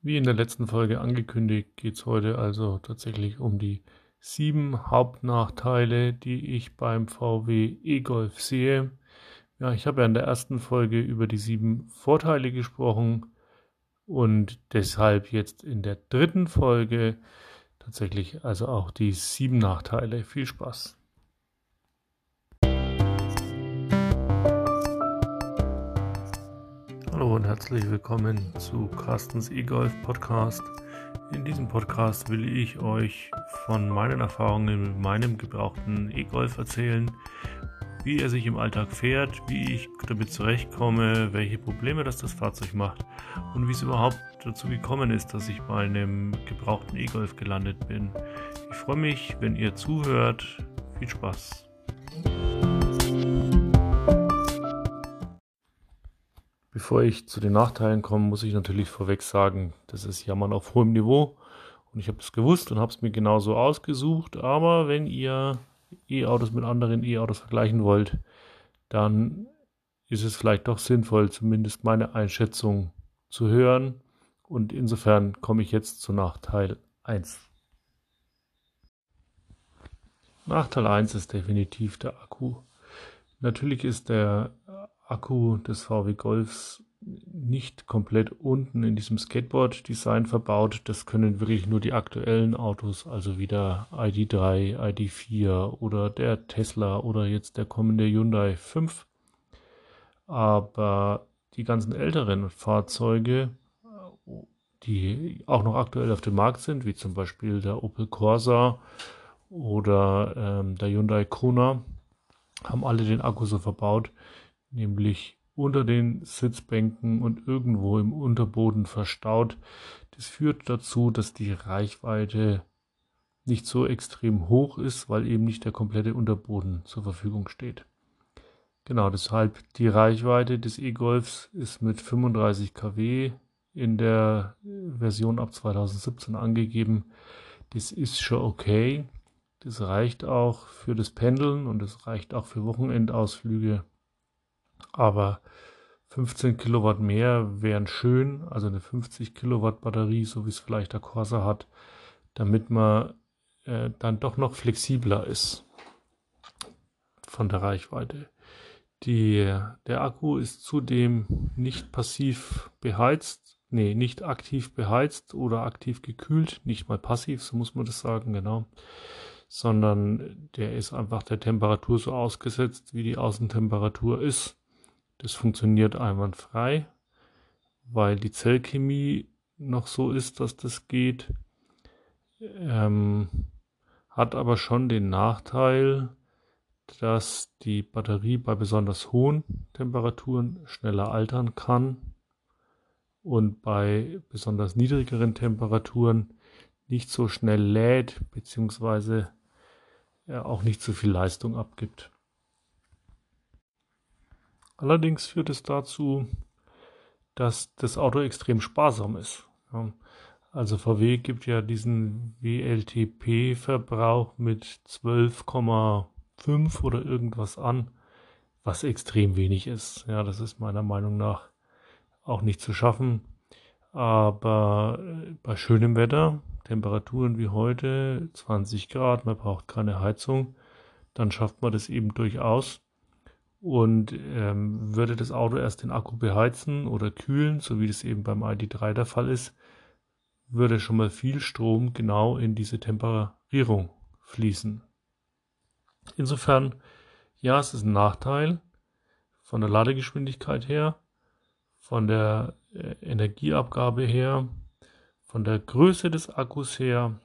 Wie in der letzten Folge angekündigt, geht es heute also tatsächlich um die sieben Hauptnachteile, die ich beim VW e-Golf sehe. Ja, ich habe ja in der ersten Folge über die sieben Vorteile gesprochen und deshalb jetzt in der dritten Folge tatsächlich also auch die sieben Nachteile. Viel Spaß! Und herzlich willkommen zu Carstens E-Golf Podcast. In diesem Podcast will ich euch von meinen Erfahrungen mit meinem gebrauchten E-Golf erzählen, wie er sich im Alltag fährt, wie ich damit zurechtkomme, welche Probleme das das Fahrzeug macht und wie es überhaupt dazu gekommen ist, dass ich bei einem gebrauchten E-Golf gelandet bin. Ich freue mich, wenn ihr zuhört. Viel Spaß! Bevor ich zu den Nachteilen komme, muss ich natürlich vorweg sagen, das ist Jammern auf hohem Niveau. Und ich habe das gewusst und habe es mir genauso ausgesucht. Aber wenn ihr E-Autos mit anderen E-Autos vergleichen wollt, dann ist es vielleicht doch sinnvoll, zumindest meine Einschätzung zu hören. Und insofern komme ich jetzt zu Nachteil 1. Nachteil 1 ist definitiv der Akku. Natürlich ist der Akku des VW Golfs nicht komplett unten in diesem Skateboard-Design verbaut. Das können wirklich nur die aktuellen Autos, also wie der ID3, ID4 oder der Tesla oder jetzt der kommende Hyundai 5. Aber die ganzen älteren Fahrzeuge, die auch noch aktuell auf dem Markt sind, wie zum Beispiel der Opel Corsa oder ähm, der Hyundai Kona, haben alle den Akku so verbaut, nämlich unter den Sitzbänken und irgendwo im Unterboden verstaut. Das führt dazu, dass die Reichweite nicht so extrem hoch ist, weil eben nicht der komplette Unterboden zur Verfügung steht. Genau, deshalb die Reichweite des E-Golfs ist mit 35 kW in der Version ab 2017 angegeben. Das ist schon okay. Das reicht auch für das Pendeln und es reicht auch für Wochenendausflüge. Aber 15 Kilowatt mehr wären schön, also eine 50 Kilowatt Batterie, so wie es vielleicht der Corsa hat, damit man äh, dann doch noch flexibler ist von der Reichweite. Die, der Akku ist zudem nicht passiv beheizt, nee, nicht aktiv beheizt oder aktiv gekühlt, nicht mal passiv, so muss man das sagen, genau, sondern der ist einfach der Temperatur so ausgesetzt, wie die Außentemperatur ist. Das funktioniert einwandfrei, weil die Zellchemie noch so ist, dass das geht. Ähm, hat aber schon den Nachteil, dass die Batterie bei besonders hohen Temperaturen schneller altern kann und bei besonders niedrigeren Temperaturen nicht so schnell lädt beziehungsweise auch nicht so viel Leistung abgibt. Allerdings führt es dazu, dass das Auto extrem sparsam ist. Also VW gibt ja diesen WLTP-Verbrauch mit 12,5 oder irgendwas an, was extrem wenig ist. Ja, das ist meiner Meinung nach auch nicht zu schaffen. Aber äh, bei schönem Wetter, Temperaturen wie heute, 20 Grad, man braucht keine Heizung, dann schafft man das eben durchaus. Und ähm, würde das Auto erst den Akku beheizen oder kühlen, so wie das eben beim ID3 der Fall ist, würde schon mal viel Strom genau in diese Temperierung fließen. Insofern, ja, es ist ein Nachteil von der Ladegeschwindigkeit her, von der äh, Energieabgabe her, von der Größe des Akkus her,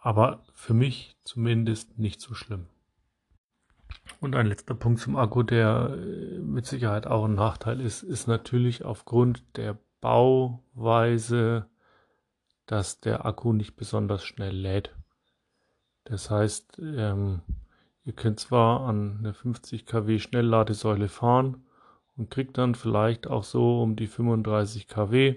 aber für mich zumindest nicht so schlimm. Und ein letzter Punkt zum Akku, der äh, mit Sicherheit auch ein Nachteil ist, ist natürlich aufgrund der Bauweise, dass der Akku nicht besonders schnell lädt. Das heißt, ähm, ihr könnt zwar an eine 50 kW Schnellladesäule fahren und kriegt dann vielleicht auch so um die 35 kW.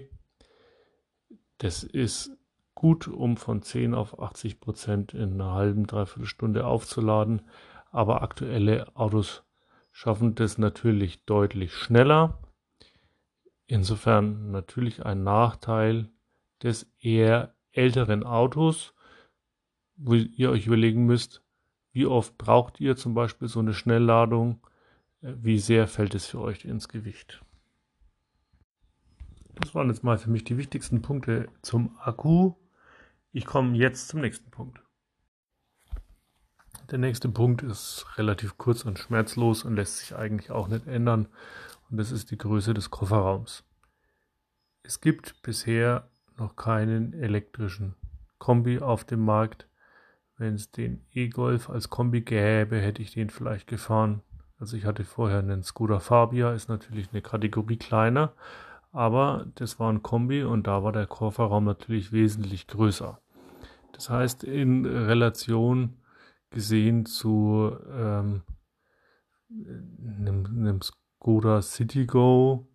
Das ist gut, um von 10 auf 80 Prozent in einer halben, dreiviertel Stunde aufzuladen. Aber aktuelle Autos schaffen das natürlich deutlich schneller. insofern natürlich ein Nachteil des eher älteren Autos, wo ihr euch überlegen müsst, wie oft braucht ihr zum Beispiel so eine Schnellladung, wie sehr fällt es für euch ins Gewicht. Das waren jetzt mal für mich die wichtigsten Punkte zum Akku. Ich komme jetzt zum nächsten Punkt. Der nächste Punkt ist relativ kurz und schmerzlos und lässt sich eigentlich auch nicht ändern. Und das ist die Größe des Kofferraums. Es gibt bisher noch keinen elektrischen Kombi auf dem Markt. Wenn es den E-Golf als Kombi gäbe, hätte ich den vielleicht gefahren. Also ich hatte vorher einen Skoda Fabia, ist natürlich eine Kategorie kleiner, aber das war ein Kombi und da war der Kofferraum natürlich wesentlich größer. Das heißt, in Relation gesehen zu ähm, einem, einem Skoda Citigo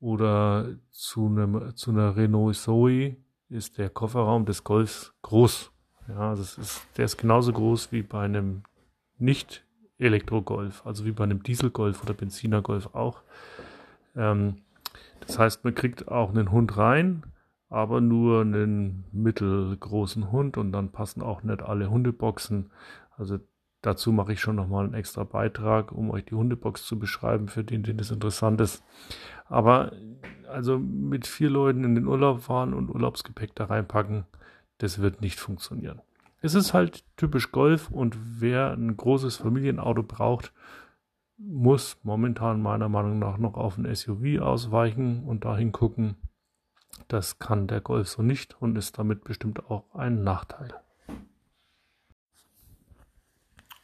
oder zu, einem, zu einer Renault Zoe ist der Kofferraum des Golfs groß. Ja, also ist, der ist genauso groß wie bei einem nicht Elektro-Golf, also wie bei einem Diesel-Golf oder Benziner-Golf auch. Ähm, das heißt, man kriegt auch einen Hund rein, aber nur einen mittelgroßen Hund und dann passen auch nicht alle Hundeboxen. Also dazu mache ich schon nochmal einen extra Beitrag, um euch die Hundebox zu beschreiben, für den, den das interessant ist. Aber also mit vier Leuten in den Urlaub fahren und Urlaubsgepäck da reinpacken, das wird nicht funktionieren. Es ist halt typisch Golf und wer ein großes Familienauto braucht, muss momentan meiner Meinung nach noch auf ein SUV ausweichen und dahin gucken. Das kann der Golf so nicht und ist damit bestimmt auch ein Nachteil.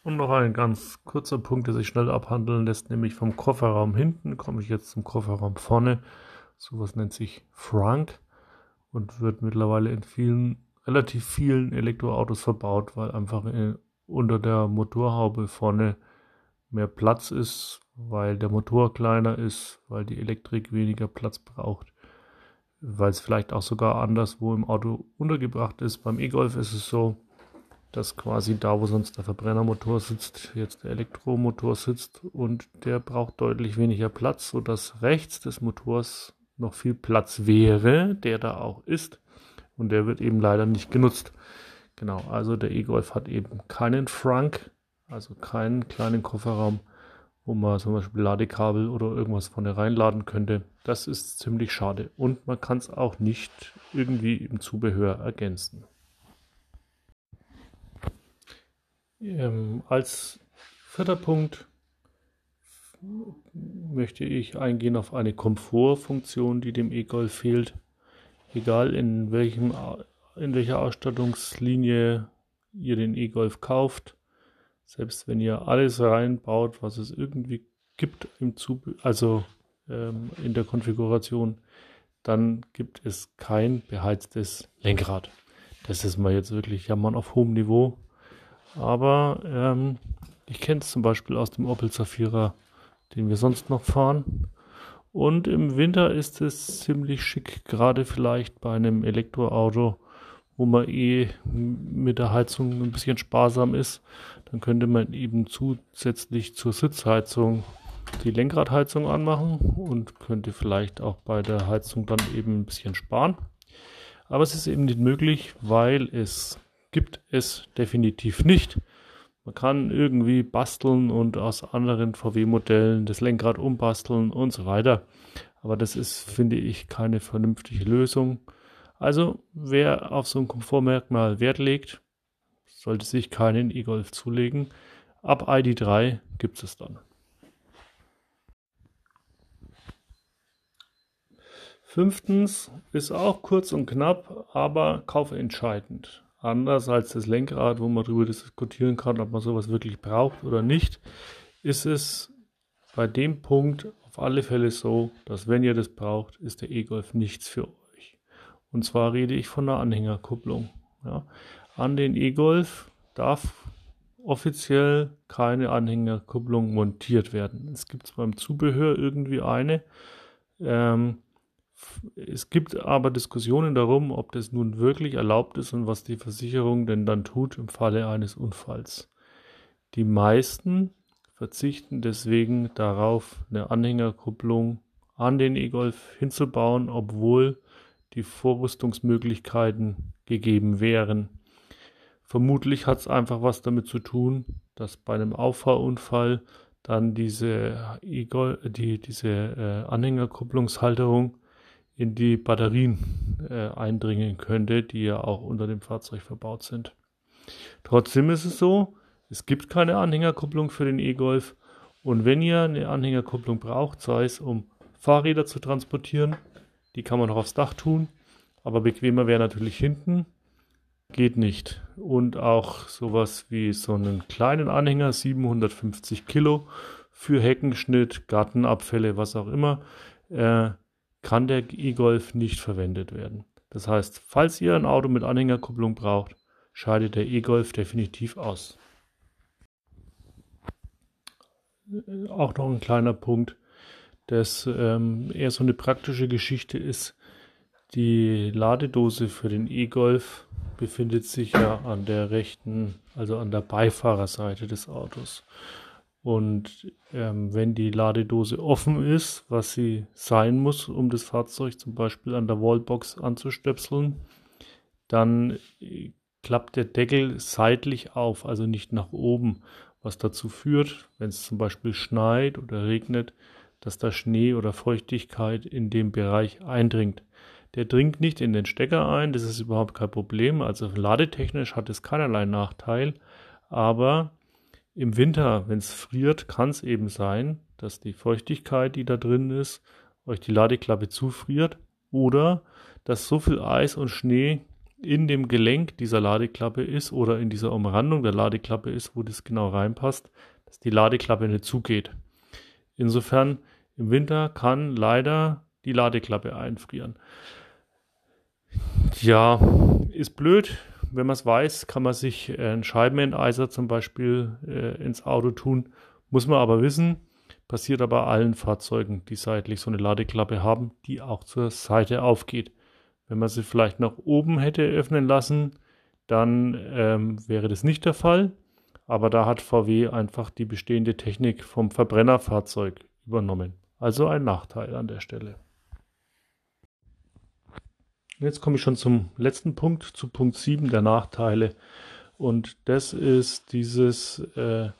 Und noch ein ganz kurzer Punkt, der sich schnell abhandeln lässt, nämlich vom Kofferraum hinten komme ich jetzt zum Kofferraum vorne. Sowas nennt sich Frank und wird mittlerweile in vielen relativ vielen Elektroautos verbaut, weil einfach in, unter der Motorhaube vorne mehr Platz ist, weil der Motor kleiner ist, weil die Elektrik weniger Platz braucht, weil es vielleicht auch sogar anderswo im Auto untergebracht ist. Beim E-Golf ist es so, dass quasi da, wo sonst der Verbrennermotor sitzt, jetzt der Elektromotor sitzt und der braucht deutlich weniger Platz, sodass rechts des Motors noch viel Platz wäre, der da auch ist. Und der wird eben leider nicht genutzt. Genau, also der E-Golf hat eben keinen Frunk, also keinen kleinen Kofferraum, wo man zum Beispiel Ladekabel oder irgendwas vorne reinladen könnte. Das ist ziemlich schade. Und man kann es auch nicht irgendwie im Zubehör ergänzen. Ähm, als vierter Punkt möchte ich eingehen auf eine Komfortfunktion, die dem E-Golf fehlt egal in welchem in welcher Ausstattungslinie ihr den E-Golf kauft, selbst wenn ihr alles reinbaut, was es irgendwie gibt im Zub also ähm, in der Konfiguration, dann gibt es kein beheiztes Lenkrad. Das ist mal jetzt wirklich jammern auf hohem Niveau. Aber ähm, ich kenne es zum Beispiel aus dem Opel Zafira, den wir sonst noch fahren. Und im Winter ist es ziemlich schick, gerade vielleicht bei einem Elektroauto, wo man eh mit der Heizung ein bisschen sparsam ist. Dann könnte man eben zusätzlich zur Sitzheizung die Lenkradheizung anmachen und könnte vielleicht auch bei der Heizung dann eben ein bisschen sparen. Aber es ist eben nicht möglich, weil es gibt es definitiv nicht. Man kann irgendwie basteln und aus anderen VW-Modellen das Lenkrad umbasteln und so weiter. Aber das ist, finde ich, keine vernünftige Lösung. Also, wer auf so ein Komfortmerkmal Wert legt, sollte sich keinen E-Golf zulegen. Ab ID3 gibt es dann. Fünftens ist auch kurz und knapp, aber kaufentscheidend anders als das Lenkrad, wo man darüber diskutieren kann, ob man sowas wirklich braucht oder nicht, ist es bei dem Punkt auf alle Fälle so, dass wenn ihr das braucht, ist der E-Golf nichts für euch. Und zwar rede ich von der Anhängerkupplung. Ja. An den E-Golf darf offiziell keine Anhängerkupplung montiert werden. Es gibt beim Zubehör irgendwie eine. Ähm, es gibt aber Diskussionen darum, ob das nun wirklich erlaubt ist und was die Versicherung denn dann tut im Falle eines Unfalls. Die meisten verzichten deswegen darauf, eine Anhängerkupplung an den E-Golf hinzubauen, obwohl die Vorrüstungsmöglichkeiten gegeben wären. Vermutlich hat es einfach was damit zu tun, dass bei einem Auffahrunfall dann diese, e die, diese äh, Anhängerkupplungshalterung in die Batterien äh, eindringen könnte, die ja auch unter dem Fahrzeug verbaut sind. Trotzdem ist es so, es gibt keine Anhängerkupplung für den E-Golf und wenn ihr eine Anhängerkupplung braucht, sei es um Fahrräder zu transportieren, die kann man auch aufs Dach tun, aber bequemer wäre natürlich hinten, geht nicht. Und auch sowas wie so einen kleinen Anhänger, 750 Kilo, für Heckenschnitt, Gartenabfälle, was auch immer, äh, kann der E-Golf nicht verwendet werden. Das heißt, falls ihr ein Auto mit Anhängerkupplung braucht, scheidet der E-Golf definitiv aus. Auch noch ein kleiner Punkt, das ähm, eher so eine praktische Geschichte ist. Die Ladedose für den E-Golf befindet sich ja an der rechten, also an der Beifahrerseite des Autos. Und ähm, wenn die Ladedose offen ist, was sie sein muss, um das Fahrzeug zum Beispiel an der Wallbox anzustöpseln, dann äh, klappt der Deckel seitlich auf, also nicht nach oben, was dazu führt, wenn es zum Beispiel schneit oder regnet, dass da Schnee oder Feuchtigkeit in dem Bereich eindringt. Der dringt nicht in den Stecker ein, das ist überhaupt kein Problem. Also ladetechnisch hat es keinerlei Nachteil, aber im Winter, wenn es friert, kann es eben sein, dass die Feuchtigkeit, die da drin ist, euch die Ladeklappe zufriert oder dass so viel Eis und Schnee in dem Gelenk dieser Ladeklappe ist oder in dieser Umrandung der Ladeklappe ist, wo das genau reinpasst, dass die Ladeklappe nicht zugeht. Insofern im Winter kann leider die Ladeklappe einfrieren. Ja, ist blöd. Wenn man es weiß, kann man sich einen Scheibenenteiser zum Beispiel äh, ins Auto tun. Muss man aber wissen, passiert aber allen Fahrzeugen, die seitlich so eine Ladeklappe haben, die auch zur Seite aufgeht. Wenn man sie vielleicht nach oben hätte öffnen lassen, dann ähm, wäre das nicht der Fall. Aber da hat VW einfach die bestehende Technik vom Verbrennerfahrzeug übernommen. Also ein Nachteil an der Stelle. Jetzt komme ich schon zum letzten Punkt, zu Punkt 7 der Nachteile. Und das ist dieses äh,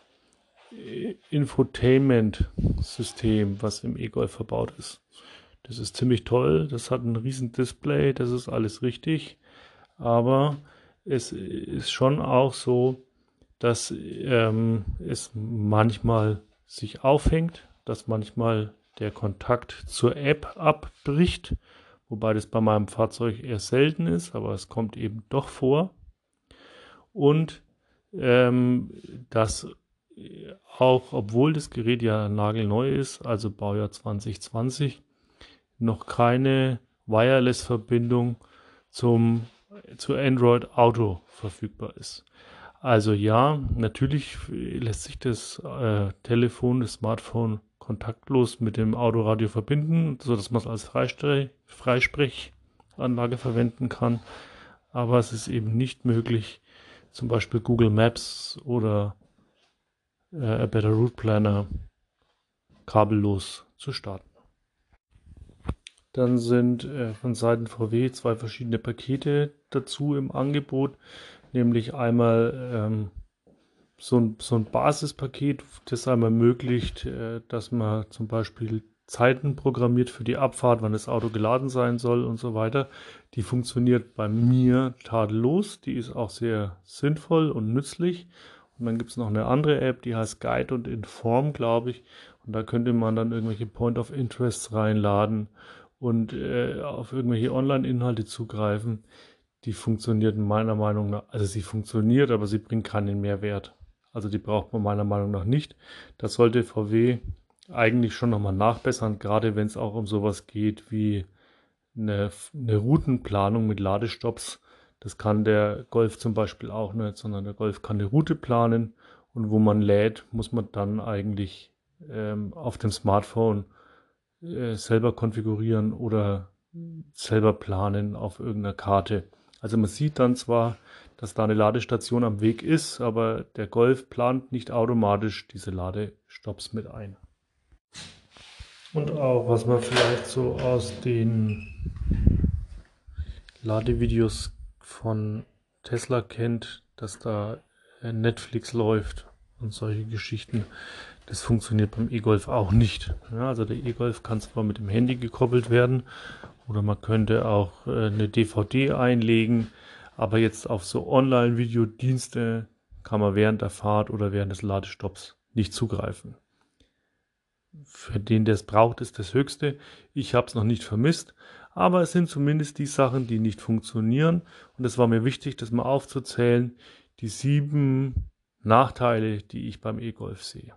Infotainment-System, was im E-Golf verbaut ist. Das ist ziemlich toll, das hat ein riesen Display, das ist alles richtig. Aber es ist schon auch so, dass ähm, es manchmal sich aufhängt, dass manchmal der Kontakt zur App abbricht wobei das bei meinem Fahrzeug eher selten ist, aber es kommt eben doch vor. Und ähm, dass auch, obwohl das Gerät ja nagelneu ist, also Baujahr 2020, noch keine Wireless-Verbindung zum zu Android Auto verfügbar ist. Also ja, natürlich lässt sich das äh, Telefon, das Smartphone kontaktlos mit dem Autoradio verbinden, sodass man es als Freisprechanlage verwenden kann. Aber es ist eben nicht möglich, zum Beispiel Google Maps oder äh, A Better Route Planner kabellos zu starten. Dann sind äh, von Seiten VW zwei verschiedene Pakete dazu im Angebot, nämlich einmal ähm, so ein, so ein Basispaket, das einem ermöglicht, äh, dass man zum Beispiel Zeiten programmiert für die Abfahrt, wann das Auto geladen sein soll und so weiter. Die funktioniert bei mir tadellos. Die ist auch sehr sinnvoll und nützlich. Und dann gibt es noch eine andere App, die heißt Guide und Inform, glaube ich. Und da könnte man dann irgendwelche Point of Interests reinladen und äh, auf irgendwelche Online-Inhalte zugreifen. Die funktioniert meiner Meinung nach, also sie funktioniert, aber sie bringt keinen Mehrwert. Also die braucht man meiner Meinung nach nicht. Das sollte VW eigentlich schon nochmal nachbessern, gerade wenn es auch um sowas geht wie eine, eine Routenplanung mit Ladestops. Das kann der Golf zum Beispiel auch nicht, sondern der Golf kann eine Route planen und wo man lädt, muss man dann eigentlich ähm, auf dem Smartphone äh, selber konfigurieren oder selber planen auf irgendeiner Karte. Also man sieht dann zwar, dass da eine Ladestation am Weg ist, aber der Golf plant nicht automatisch diese Ladestops mit ein. Und auch, was man vielleicht so aus den Ladevideos von Tesla kennt, dass da Netflix läuft und solche Geschichten. Das funktioniert beim E-Golf auch nicht. Ja, also der E-Golf kann zwar mit dem Handy gekoppelt werden oder man könnte auch äh, eine DVD einlegen, aber jetzt auf so Online-Videodienste kann man während der Fahrt oder während des Ladestopps nicht zugreifen. Für den, der es braucht, ist das Höchste. Ich habe es noch nicht vermisst, aber es sind zumindest die Sachen, die nicht funktionieren. Und es war mir wichtig, das mal aufzuzählen, die sieben Nachteile, die ich beim E-Golf sehe.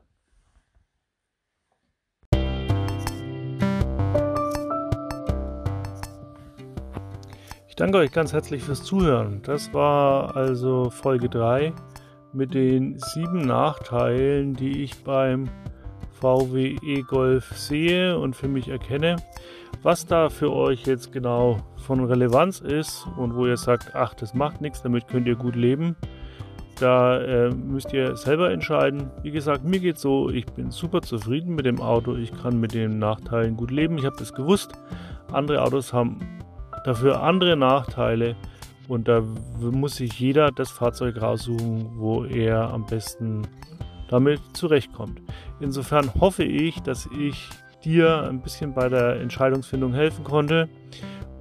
Danke euch ganz herzlich fürs Zuhören. Das war also Folge 3 mit den sieben Nachteilen, die ich beim VW E-Golf sehe und für mich erkenne. Was da für euch jetzt genau von Relevanz ist und wo ihr sagt, ach, das macht nichts, damit könnt ihr gut leben, da äh, müsst ihr selber entscheiden. Wie gesagt, mir geht so, ich bin super zufrieden mit dem Auto, ich kann mit den Nachteilen gut leben, ich habe das gewusst. Andere Autos haben dafür andere Nachteile und da muss sich jeder das Fahrzeug raussuchen, wo er am besten damit zurechtkommt. Insofern hoffe ich, dass ich dir ein bisschen bei der Entscheidungsfindung helfen konnte.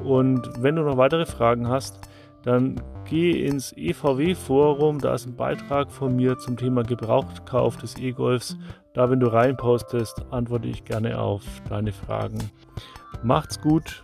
Und wenn du noch weitere Fragen hast, dann geh ins EVW-Forum. Da ist ein Beitrag von mir zum Thema Gebrauchtkauf des E-Golfs. Da, wenn du reinpostest, antworte ich gerne auf deine Fragen. Macht's gut.